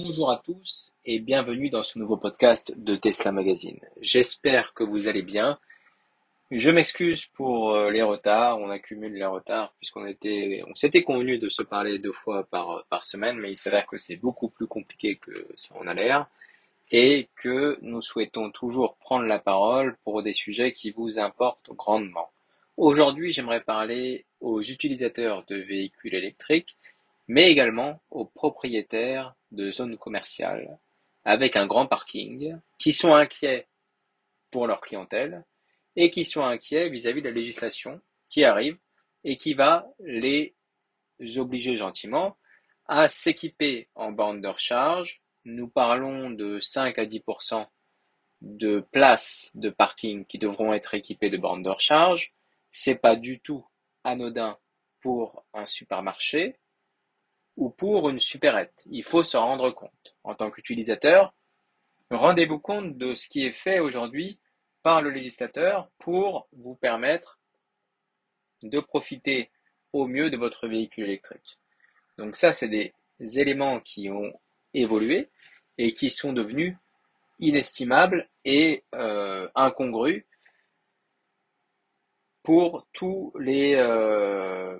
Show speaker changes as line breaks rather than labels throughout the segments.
Bonjour à tous et bienvenue dans ce nouveau podcast de Tesla Magazine. J'espère que vous allez bien. Je m'excuse pour euh, les retards, on accumule les retards puisqu'on était, on s'était convenu de se parler deux fois par, par semaine, mais il s'avère que c'est beaucoup plus compliqué que ça en a l'air et que nous souhaitons toujours prendre la parole pour des sujets qui vous importent grandement. Aujourd'hui, j'aimerais parler aux utilisateurs de véhicules électriques mais également aux propriétaires de zones commerciales avec un grand parking qui sont inquiets pour leur clientèle et qui sont inquiets vis-à-vis de la législation qui arrive et qui va les obliger gentiment à s'équiper en bande de recharge. Nous parlons de 5 à 10% de places de parking qui devront être équipées de bornes de recharge. C'est pas du tout anodin pour un supermarché ou pour une supérette. Il faut se rendre compte. En tant qu'utilisateur, rendez-vous compte de ce qui est fait aujourd'hui par le législateur pour vous permettre de profiter au mieux de votre véhicule électrique. Donc ça, c'est des éléments qui ont évolué et qui sont devenus inestimables et euh, incongrus pour tous les, euh,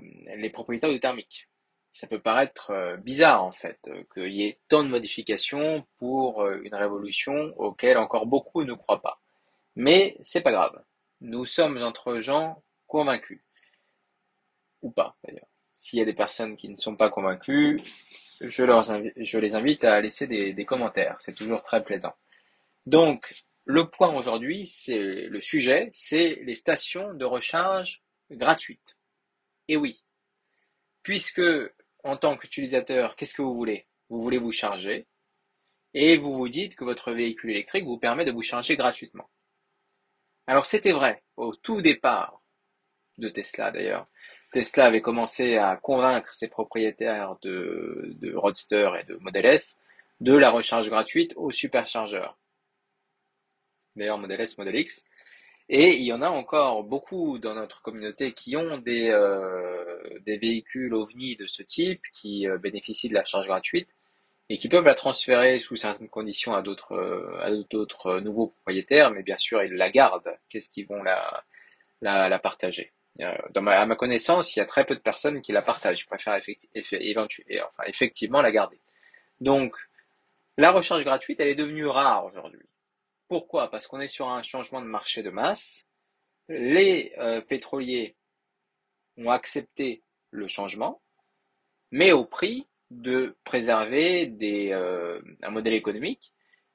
propriétaires de thermique ça peut paraître euh, bizarre en fait euh, qu'il y ait tant de modifications pour euh, une révolution auquel encore beaucoup ne croient pas. Mais c'est pas grave. Nous sommes entre gens convaincus. Ou pas d'ailleurs. S'il y a des personnes qui ne sont pas convaincues, je, les invite à laisser des, des commentaires. C'est toujours très plaisant. Donc, le point aujourd'hui, c'est le sujet, c'est les stations de recharge gratuites. Et oui, puisque en tant qu'utilisateur, qu'est-ce que vous voulez? Vous voulez vous charger et vous vous dites que votre véhicule électrique vous permet de vous charger gratuitement. Alors c'était vrai au tout départ de Tesla d'ailleurs. Tesla avait commencé à convaincre ses propriétaires de, de Roadster et de Model S de la recharge gratuite au superchargeur. D'ailleurs Model S, Model X et il y en a encore beaucoup dans notre communauté qui ont des, euh, des véhicules OVNI de ce type, qui euh, bénéficient de la charge gratuite et qui peuvent la transférer sous certaines conditions à d'autres euh, à d'autres nouveaux propriétaires, mais bien sûr ils la gardent. Qu'est-ce qu'ils vont la, la, la partager? Dans ma, À ma connaissance, il y a très peu de personnes qui la partagent. Ils préfèrent effectivement la garder. Donc la recharge gratuite, elle est devenue rare aujourd'hui. Pourquoi? Parce qu'on est sur un changement de marché de masse. Les euh, pétroliers ont accepté le changement, mais au prix de préserver des, euh, un modèle économique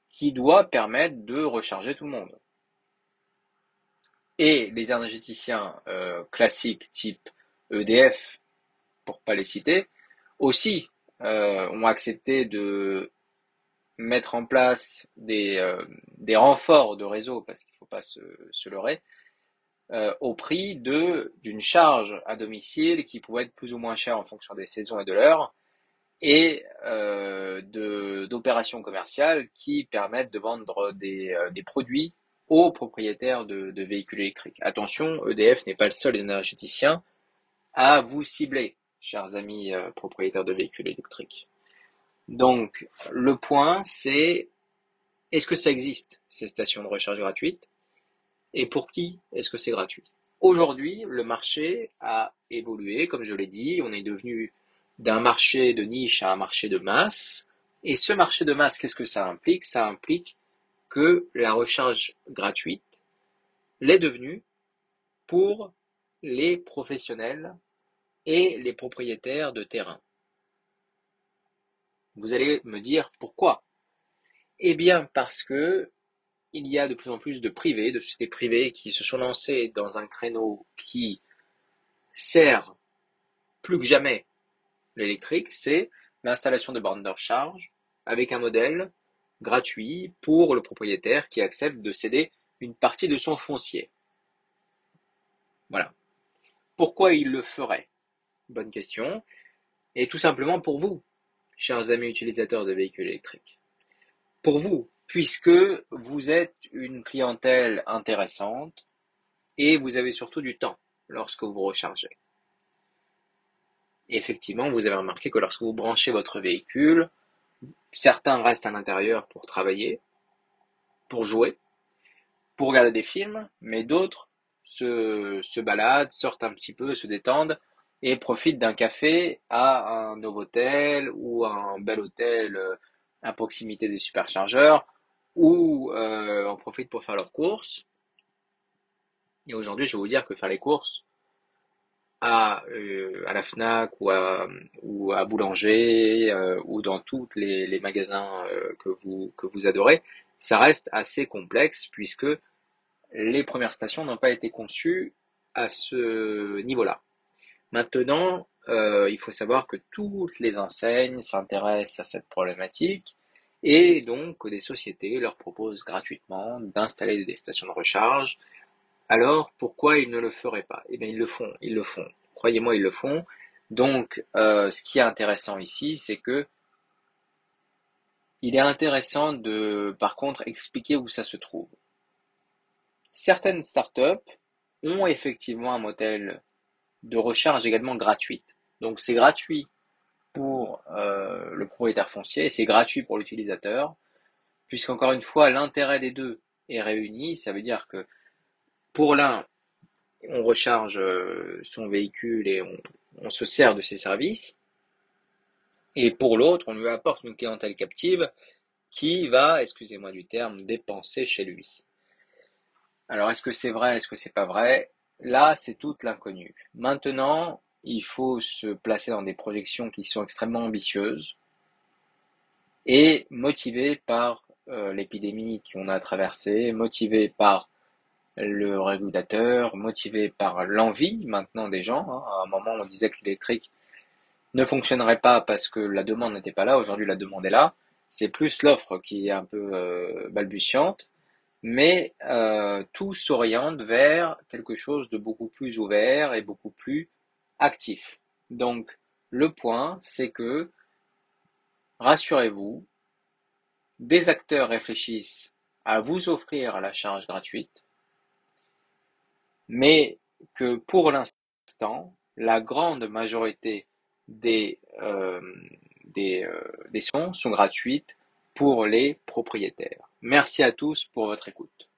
qui doit permettre de recharger tout le monde. Et les énergéticiens euh, classiques type EDF, pour pas les citer, aussi ont accepté de mettre en place des, euh, des renforts de réseau, parce qu'il ne faut pas se, se leurrer, euh, au prix d'une charge à domicile qui pouvait être plus ou moins chère en fonction des saisons et de l'heure, et euh, d'opérations commerciales qui permettent de vendre des, des produits aux propriétaires de, de, véhicules électriques. Attention, EDF n'est pas le seul énergéticien à vous cibler, chers amis propriétaires de véhicules électriques. Donc, le point, c'est est-ce que ça existe, ces stations de recharge gratuites? Et pour qui est-ce que c'est gratuit? Aujourd'hui, le marché a évolué, comme je l'ai dit, on est devenu d'un marché de niche à un marché de masse. Et ce marché de masse, qu'est-ce que ça implique? Ça implique que la recharge gratuite l'est devenue pour les professionnels et les propriétaires de terrain. Vous allez me dire pourquoi Eh bien parce que il y a de plus en plus de privés, de sociétés privées qui se sont lancées dans un créneau qui sert plus que jamais l'électrique, c'est l'installation de bornes de recharge avec un modèle gratuit pour le propriétaire qui accepte de céder une partie de son foncier. Voilà. Pourquoi il le ferait? Bonne question. Et tout simplement pour vous, chers amis utilisateurs de véhicules électriques. Pour vous, puisque vous êtes une clientèle intéressante et vous avez surtout du temps lorsque vous rechargez. effectivement, vous avez remarqué que lorsque vous branchez votre véhicule, Certains restent à l'intérieur pour travailler, pour jouer, pour regarder des films, mais d'autres se, se baladent, sortent un petit peu, se détendent et profitent d'un café à un Novotel ou un bel hôtel euh, à proximité des superchargeurs ou euh, en profitent pour faire leurs courses. Et aujourd'hui, je vais vous dire que faire les courses à, euh, à la FNAC ou à, ou à Boulanger ou dans tous les, les magasins que, vous, que vous adorez, ça reste assez complexe puisque les premières stations n'ont pas été conçues à ce niveau-là. Maintenant, euh, il faut savoir que toutes les enseignes s'intéressent à cette problématique et donc des sociétés leur proposent gratuitement d'installer des stations de recharge. Alors pourquoi ils ne le feraient pas? Eh bien ils le font, ils le font. Croyez-moi, ils le font. Donc euh, ce qui est intéressant ici, c'est que il est intéressant de par contre expliquer où ça se trouve. Certaines startups ont effectivement un modèle de recharge également gratuite. Donc c'est gratuit pour euh, le propriétaire foncier et c'est gratuit pour l'utilisateur, puisqu'encore une fois, l'intérêt des deux est réuni. Ça veut dire que pour l'un, on recharge euh, son véhicule et on, on se sert de ses services, et pour l'autre, on lui apporte une clientèle captive qui va, excusez-moi du terme, dépenser chez lui. Alors est-ce que c'est vrai, est-ce que c'est pas vrai? Là, c'est toute l'inconnue. Maintenant, il faut se placer dans des projections qui sont extrêmement ambitieuses et motivées par euh, l'épidémie qu'on a traversée, motivées par le régulateur, motivées par l'envie maintenant des gens. Hein. À un moment, on disait que l'électrique ne fonctionnerait pas parce que la demande n'était pas là. Aujourd'hui, la demande est là. C'est plus l'offre qui est un peu euh, balbutiante mais euh, tout s'oriente vers quelque chose de beaucoup plus ouvert et beaucoup plus actif. Donc le point, c'est que, rassurez-vous, des acteurs réfléchissent à vous offrir la charge gratuite, mais que pour l'instant, la grande majorité des, euh, euh, des sons sont gratuites pour les propriétaires. Merci à tous pour votre écoute.